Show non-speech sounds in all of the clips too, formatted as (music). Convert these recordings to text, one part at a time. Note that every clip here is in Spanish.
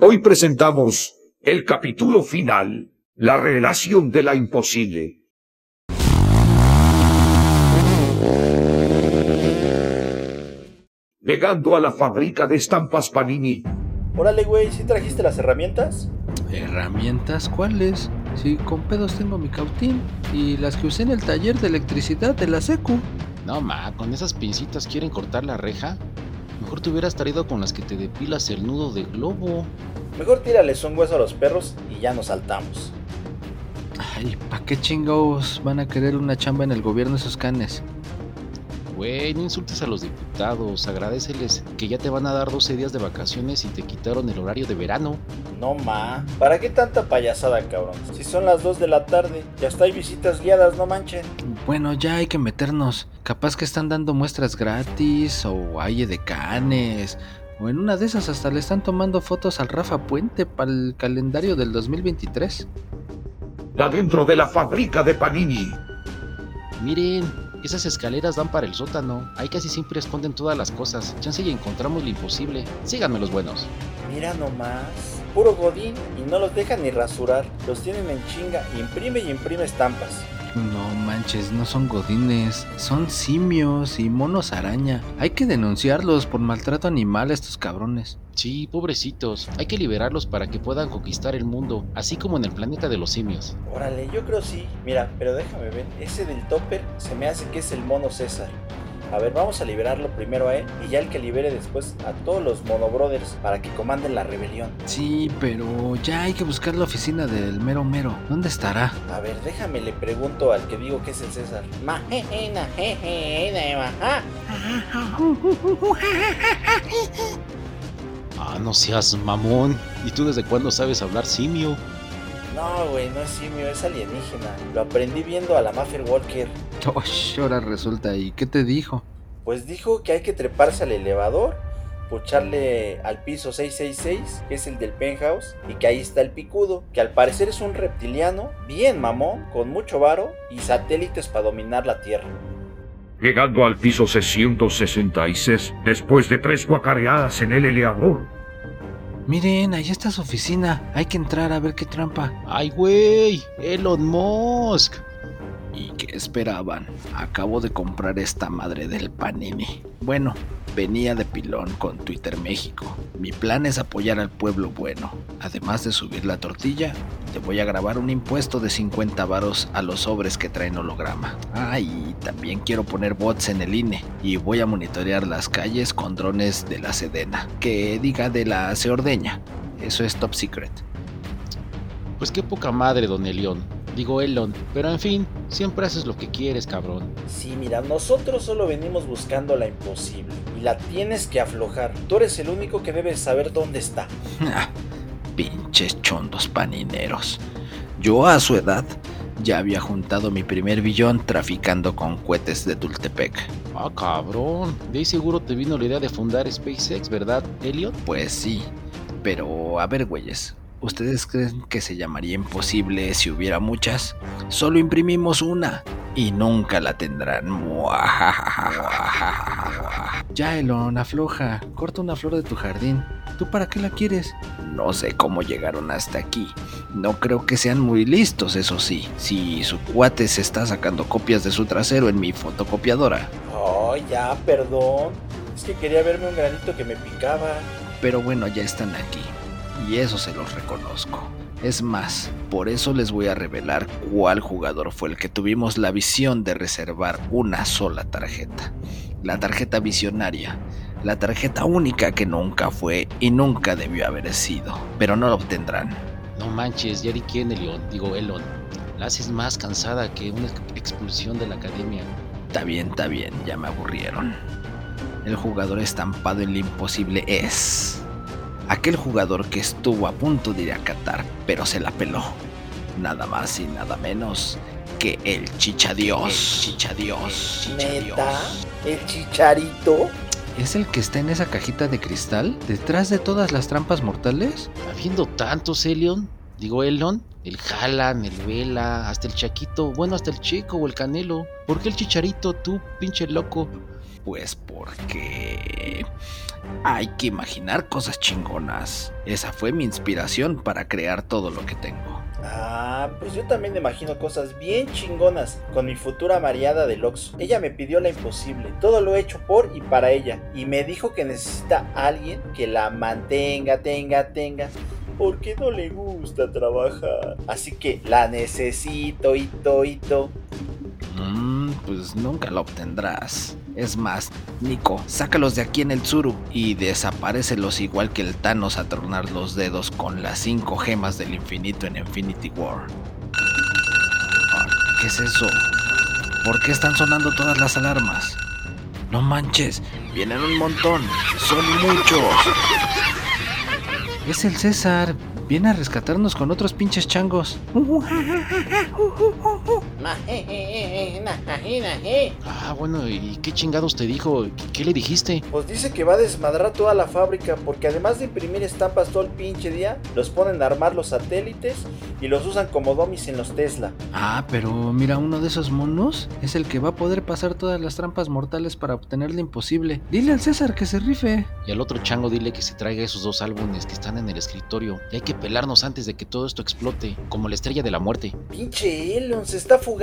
Hoy presentamos el capítulo final, la revelación de la imposible. Llegando a la fábrica de estampas Panini, Órale, güey, ¿sí trajiste las herramientas? ¿Herramientas cuáles? Si con pedos tengo mi cautín y las que usé en el taller de electricidad de la secu. No, ma, con esas pincitas quieren cortar la reja. Mejor te hubieras traído con las que te depilas el nudo de globo. Mejor tírales un hueso a los perros y ya nos saltamos. Ay, ¿pa' qué chingados van a querer una chamba en el gobierno esos canes? Güey, no insultes a los diputados, agradeceles que ya te van a dar 12 días de vacaciones y te quitaron el horario de verano. No, ma. ¿Para qué tanta payasada, cabrón? Si son las 2 de la tarde, ya hasta hay visitas guiadas, no manchen. Bueno, ya hay que meternos. Capaz que están dando muestras gratis o hay de canes. O en una de esas hasta le están tomando fotos al Rafa Puente para el calendario del 2023. adentro de la fábrica de Panini. Miren, esas escaleras dan para el sótano. Ahí casi siempre esconden todas las cosas. Chance y encontramos lo imposible. Síganme los buenos. Mira nomás. Puro godín y no los dejan ni rasurar. Los tienen en chinga. Imprime y imprime estampas. No manches, no son godines, son simios y monos araña. Hay que denunciarlos por maltrato animal a estos cabrones. Sí, pobrecitos. Hay que liberarlos para que puedan conquistar el mundo, así como en el planeta de los simios. Órale, yo creo sí. Mira, pero déjame ver. Ese del topper se me hace que es el mono César. A ver, vamos a liberarlo primero a él y ya el que libere después a todos los Mono Brothers para que comanden la rebelión. Sí, pero ya hay que buscar la oficina del mero mero. ¿Dónde estará? A ver, déjame le pregunto al que digo que es el César. Ah, no seas mamón. ¿Y tú desde cuándo sabes hablar simio? No, güey, no es simio, es alienígena. Lo aprendí viendo a la Mafia Walker. Osh, (laughs) ahora resulta, ¿y qué te dijo? Pues dijo que hay que treparse al elevador, pucharle al piso 666, que es el del penthouse, y que ahí está el picudo, que al parecer es un reptiliano, bien mamón, con mucho varo y satélites para dominar la Tierra. Llegando al piso 666, después de tres guacareadas en el elevador, Miren, ahí está su oficina. Hay que entrar a ver qué trampa. ¡Ay, güey! ¡Elon Musk! ¿Y qué esperaban? Acabo de comprar esta madre del Panini. Bueno, venía de pilón con Twitter México. Mi plan es apoyar al pueblo bueno. Además de subir la tortilla, te voy a grabar un impuesto de 50 varos a los sobres que traen holograma. Ah, y también quiero poner bots en el INE. Y voy a monitorear las calles con drones de la Sedena. Que diga de la Seordeña. Eso es top secret. Pues qué poca madre, don Elión. Digo Elon, pero en fin, siempre haces lo que quieres, cabrón. Sí, mira, nosotros solo venimos buscando la imposible y la tienes que aflojar. Tú eres el único que debe saber dónde está. (laughs) Ah, Pinches chondos panineros. Yo a su edad ya había juntado mi primer billón traficando con cohetes de Tultepec. Ah, cabrón. De ahí seguro te vino la idea de fundar SpaceX, ¿verdad, Elliot? Pues sí, pero a ver, güeyes, ¿ustedes creen que se llamaría imposible si hubiera muchas? Solo imprimimos una y nunca la tendrán. Ya, Elon, afloja, corta una flor de tu jardín. ¿Tú para qué la quieres? No sé cómo llegaron hasta aquí. No creo que sean muy listos, eso sí. Si su cuate se está sacando copias de su trasero en mi fotocopiadora. Oh, ya, perdón. Es que quería verme un granito que me picaba. Pero bueno, ya están aquí. Y eso se los reconozco. Es más, por eso les voy a revelar cuál jugador fue el que tuvimos la visión de reservar una sola tarjeta. La tarjeta visionaria. La tarjeta única que nunca fue y nunca debió haber sido. Pero no lo obtendrán. No manches, di quién, Elión. Digo, Elon. La haces más cansada que una expulsión de la academia. Está bien, está bien, ya me aburrieron. El jugador estampado en lo imposible es... Aquel jugador que estuvo a punto de ir a Qatar, pero se la peló. Nada más y nada menos que el chichadios. Chichadios. ¿Neta? ¿El chicharito? ¿Es el que está en esa cajita de cristal? ¿Detrás de todas las trampas mortales? Habiendo tantos, Elion. Digo, Elon. El Jalan, el Vela, hasta el Chaquito. Bueno, hasta el Checo o el Canelo. ¿Por qué el Chicharito, tú, pinche loco? Pues porque hay que imaginar cosas chingonas. Esa fue mi inspiración para crear todo lo que tengo. Ah, pues yo también me imagino cosas bien chingonas con mi futura mareada del Oxxo. Ella me pidió la imposible, todo lo he hecho por y para ella, y me dijo que necesita alguien que la mantenga, tenga, tenga, porque no le gusta trabajar. Así que la necesito, hito, hito. Mm, pues nunca la obtendrás. Es más, Nico, sácalos de aquí en el Tsuru y desaparecelos igual que el Thanos a tornar los dedos con las cinco gemas del infinito en Infinity War. Ah, ¿Qué es eso? ¿Por qué están sonando todas las alarmas? No manches, vienen un montón, son muchos. Es el César, viene a rescatarnos con otros pinches changos. (laughs) Ah, bueno, ¿y qué chingados te dijo? ¿Qué, qué le dijiste? Pues dice que va a desmadrar toda la fábrica porque además de imprimir estampas todo el pinche día, los ponen a armar los satélites y los usan como domis en los Tesla. Ah, pero mira, uno de esos monos es el que va a poder pasar todas las trampas mortales para obtener lo imposible. Dile al César que se rife. Y al otro chango dile que se traiga esos dos álbumes que están en el escritorio. Y hay que pelarnos antes de que todo esto explote, como la estrella de la muerte. Pinche Elon se está fugando.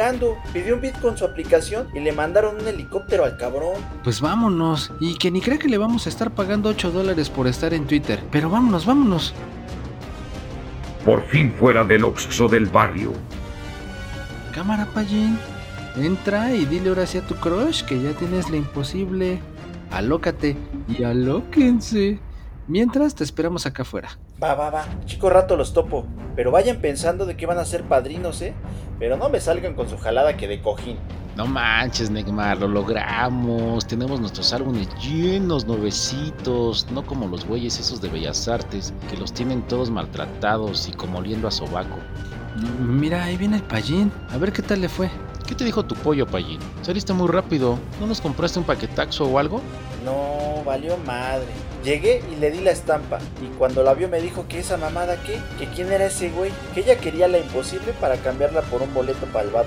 Pidió un bit con su aplicación y le mandaron un helicóptero al cabrón. Pues vámonos. Y que ni cree que le vamos a estar pagando 8 dólares por estar en Twitter. Pero vámonos, vámonos. Por fin fuera del Oxxo del barrio. Cámara, Pallín. Entra y dile ahora sí a tu crush que ya tienes la imposible. Alócate y alóquense. Mientras te esperamos acá afuera. Va, va, va. Chico rato los topo. Pero vayan pensando de que van a ser padrinos, ¿eh? Pero no me salgan con su jalada que de cojín. No manches, Neymar, lo logramos. Tenemos nuestros álbumes llenos, nuevecitos. No como los güeyes esos de Bellas Artes, que los tienen todos maltratados y como oliendo a sobaco. Mira, ahí viene el Pallín. A ver qué tal le fue. ¿Qué te dijo tu pollo, Pallín? Saliste muy rápido. ¿No nos compraste un paquetaxo o algo? Valió madre. Llegué y le di la estampa. Y cuando la vio me dijo que esa mamada qué, que quién era ese güey, que ella quería la imposible para cambiarla por un boleto para el Bad.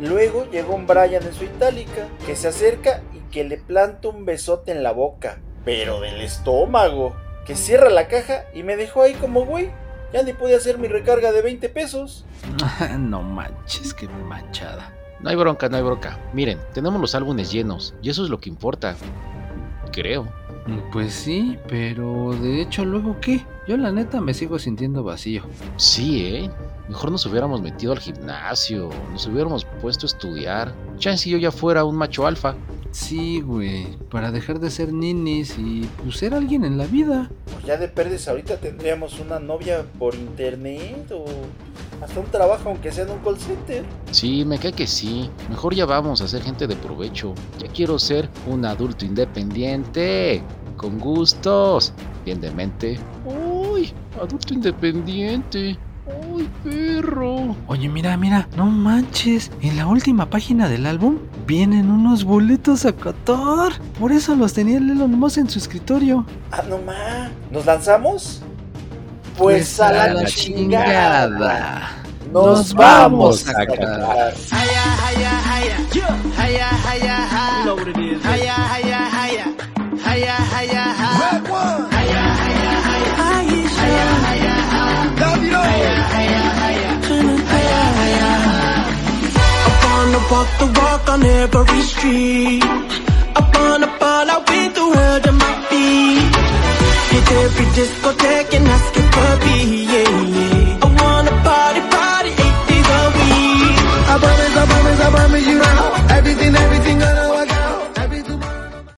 Luego llegó un Brian en su itálica, que se acerca y que le planta un besote en la boca, pero del estómago. Que cierra la caja y me dejó ahí como güey. Ya ni pude hacer mi recarga de 20 pesos. (laughs) no manches, qué manchada. No hay bronca, no hay bronca. Miren, tenemos los álbumes llenos y eso es lo que importa. Creo. Pues sí, pero de hecho luego qué? Yo la neta me sigo sintiendo vacío. Sí, ¿eh? Mejor nos hubiéramos metido al gimnasio, nos hubiéramos puesto a estudiar. Chance y yo ya fuera un macho alfa. Sí, güey, para dejar de ser ninis y pues ser alguien en la vida. Pues ya de perdes ahorita tendríamos una novia por internet o hasta un trabajo aunque sea en un call center. Sí, me cae que sí. Mejor ya vamos a ser gente de provecho. Ya quiero ser un adulto independiente. Con gustos. Bien de mente. ¡Uy! Adulto independiente. ¡Uy, perro! Oye, mira, mira, no manches. En la última página del álbum vienen unos boletos a Qatar. Por eso los tenía el Elon Musk en su escritorio. Ah, no más. ¿Nos lanzamos? Pues, a, la, chingada. Nos, vamos a Qatar. walk the walk on every street. Up on a ball, the world on my feet. Hit every discotheque